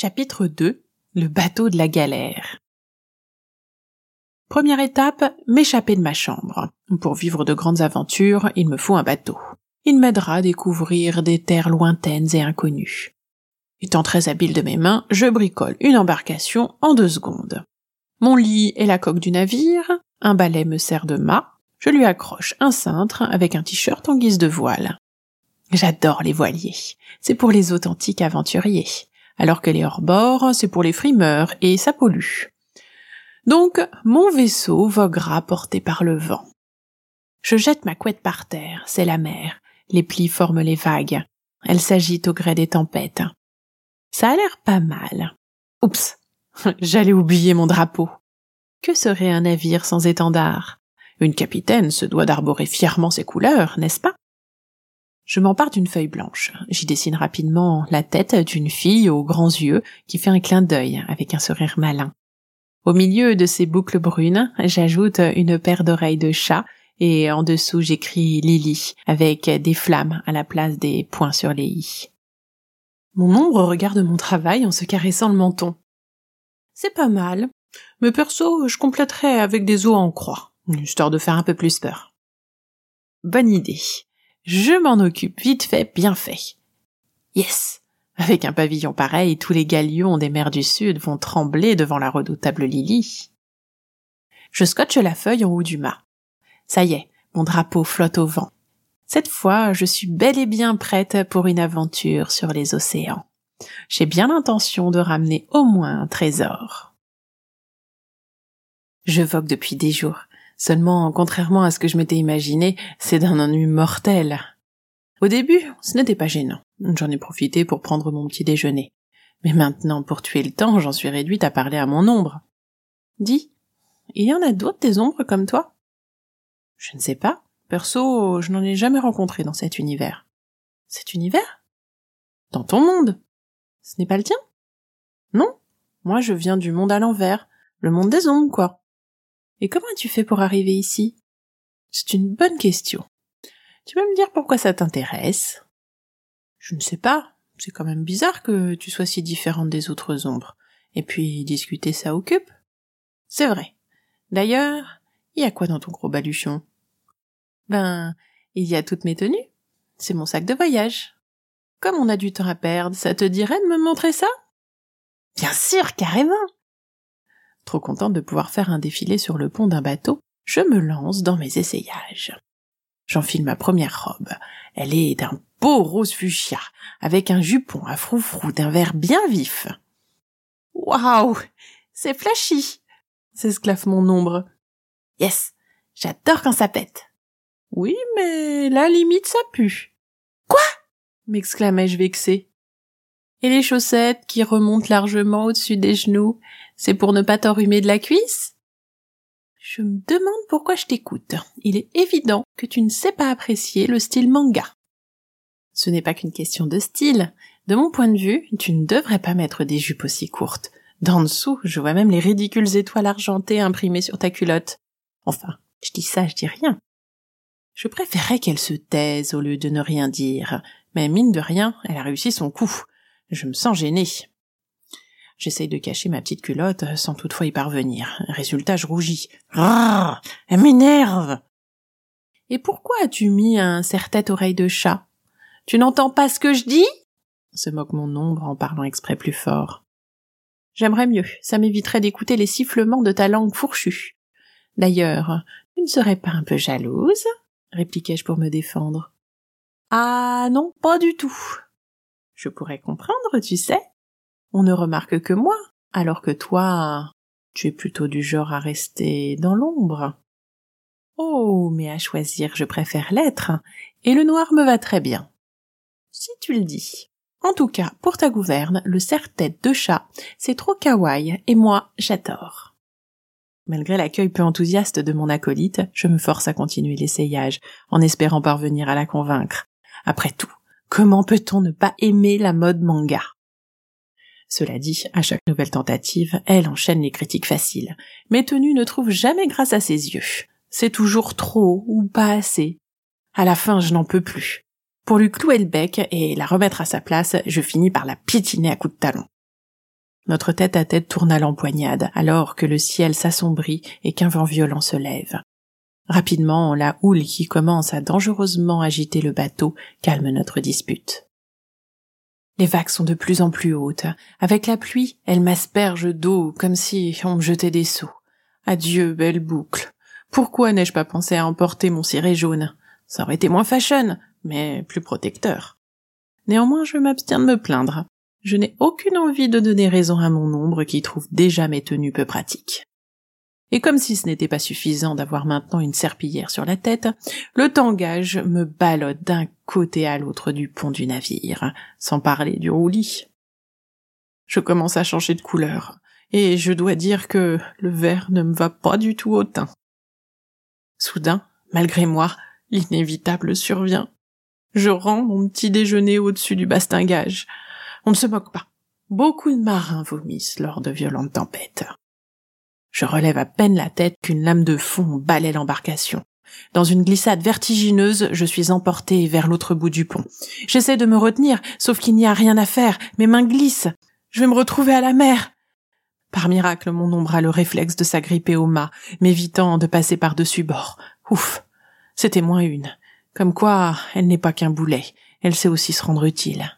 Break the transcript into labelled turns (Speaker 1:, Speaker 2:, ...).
Speaker 1: Chapitre 2 Le bateau de la galère Première étape, m'échapper de ma chambre. Pour vivre de grandes aventures, il me faut un bateau. Il m'aidera à découvrir des terres lointaines et inconnues. Étant très habile de mes mains, je bricole une embarcation en deux secondes. Mon lit est la coque du navire, un balai me sert de mât, je lui accroche un cintre avec un t-shirt en guise de voile. J'adore les voiliers. C'est pour les authentiques aventuriers. Alors que les hors-bords, c'est pour les frimeurs et ça pollue. Donc, mon vaisseau voguera porté par le vent. Je jette ma couette par terre, c'est la mer. Les plis forment les vagues. Elle s'agite au gré des tempêtes. Ça a l'air pas mal. Oups, j'allais oublier mon drapeau. Que serait un navire sans étendard? Une capitaine se doit d'arborer fièrement ses couleurs, n'est-ce pas? Je m'empare d'une feuille blanche. J'y dessine rapidement la tête d'une fille aux grands yeux qui fait un clin d'œil avec un sourire malin. Au milieu de ces boucles brunes, j'ajoute une paire d'oreilles de chat et en dessous j'écris Lily avec des flammes à la place des points sur les i. Mon ombre regarde mon travail en se caressant le menton. C'est pas mal. Mais perso, je compléterai avec des os en croix, histoire de faire un peu plus peur. Bonne idée. Je m'en occupe vite fait, bien fait. Yes. Avec un pavillon pareil, tous les galions des mers du Sud vont trembler devant la redoutable Lily. Je scotche la feuille en haut du mât. Ça y est, mon drapeau flotte au vent. Cette fois, je suis bel et bien prête pour une aventure sur les océans. J'ai bien l'intention de ramener au moins un trésor. Je vogue depuis des jours. Seulement, contrairement à ce que je m'étais imaginé, c'est d'un ennui mortel. Au début, ce n'était pas gênant. J'en ai profité pour prendre mon petit déjeuner. Mais maintenant, pour tuer le temps, j'en suis réduite à parler à mon ombre. Dis, il y en a d'autres des ombres comme toi? Je ne sais pas. Perso, je n'en ai jamais rencontré dans cet univers. Cet univers? Dans ton monde? Ce n'est pas le tien? Non? Moi, je viens du monde à l'envers. Le monde des ombres, quoi. Et comment as-tu fait pour arriver ici? C'est une bonne question. Tu peux me dire pourquoi ça t'intéresse? Je ne sais pas. C'est quand même bizarre que tu sois si différente des autres ombres. Et puis, discuter ça occupe. C'est vrai. D'ailleurs, il y a quoi dans ton gros baluchon? Ben, il y a toutes mes tenues. C'est mon sac de voyage. Comme on a du temps à perdre, ça te dirait de me montrer ça? Bien sûr, carrément. Trop contente de pouvoir faire un défilé sur le pont d'un bateau, je me lance dans mes essayages. J'enfile ma première robe. Elle est d'un beau rose fuchsia, avec un jupon à froufrou d'un vert bien vif. Waouh, c'est flashy, s'esclaffe mon ombre. Yes, j'adore quand ça pète. Oui, mais la limite ça pue. Quoi? m'exclamai-je vexé. Et les chaussettes qui remontent largement au-dessus des genoux, c'est pour ne pas t'enrhumer de la cuisse? Je me demande pourquoi je t'écoute. Il est évident que tu ne sais pas apprécier le style manga. Ce n'est pas qu'une question de style. De mon point de vue, tu ne devrais pas mettre des jupes aussi courtes. D'en dessous, je vois même les ridicules étoiles argentées imprimées sur ta culotte. Enfin, je dis ça, je dis rien. Je préférerais qu'elle se taise au lieu de ne rien dire, mais mine de rien, elle a réussi son coup. Je me sens gênée. J'essaye de cacher ma petite culotte sans toutefois y parvenir. Résultat, je rougis. Ah, elle m'énerve. Et pourquoi as-tu mis un serre-tête oreille de chat? Tu n'entends pas ce que je dis? Se moque mon ombre en parlant exprès plus fort. J'aimerais mieux, ça m'éviterait d'écouter les sifflements de ta langue fourchue. D'ailleurs, tu ne serais pas un peu jalouse? répliquai-je pour me défendre. Ah non, pas du tout. Je pourrais comprendre, tu sais. On ne remarque que moi, alors que toi, tu es plutôt du genre à rester dans l'ombre. Oh, mais à choisir, je préfère l'être, et le noir me va très bien. Si tu le dis. En tout cas, pour ta gouverne, le serre-tête de chat, c'est trop kawaii, et moi, j'adore. Malgré l'accueil peu enthousiaste de mon acolyte, je me force à continuer l'essayage, en espérant parvenir à la convaincre. Après tout, comment peut-on ne pas aimer la mode manga? Cela dit, à chaque nouvelle tentative, elle enchaîne les critiques faciles. Mes tenues ne trouvent jamais grâce à ses yeux. C'est toujours trop ou pas assez. À la fin, je n'en peux plus. Pour lui clouer le bec et la remettre à sa place, je finis par la piétiner à coups de talon. Notre tête à tête tourne à l'empoignade, alors que le ciel s'assombrit et qu'un vent violent se lève. Rapidement, la houle qui commence à dangereusement agiter le bateau calme notre dispute. Les vagues sont de plus en plus hautes. Avec la pluie, elles m'aspergent d'eau comme si on me jetait des seaux. Adieu, belle boucle. Pourquoi n'ai-je pas pensé à emporter mon ciré jaune? Ça aurait été moins fashion, mais plus protecteur. Néanmoins, je m'abstiens de me plaindre. Je n'ai aucune envie de donner raison à mon ombre qui trouve déjà mes tenues peu pratiques. Et comme si ce n'était pas suffisant d'avoir maintenant une serpillière sur la tête, le tangage me ballotte d'un côté à l'autre du pont du navire, sans parler du roulis. Je commence à changer de couleur, et je dois dire que le vert ne me va pas du tout au teint. Soudain, malgré moi, l'inévitable survient. Je rends mon petit déjeuner au-dessus du bastingage. On ne se moque pas. Beaucoup de marins vomissent lors de violentes tempêtes. Je relève à peine la tête qu'une lame de fond balaie l'embarcation. Dans une glissade vertigineuse, je suis emporté vers l'autre bout du pont. J'essaie de me retenir, sauf qu'il n'y a rien à faire. Mes mains glissent. Je vais me retrouver à la mer. Par miracle, mon ombre a le réflexe de s'agripper au mât, m'évitant de passer par-dessus bord. Ouf. C'était moins une. Comme quoi, elle n'est pas qu'un boulet. Elle sait aussi se rendre utile.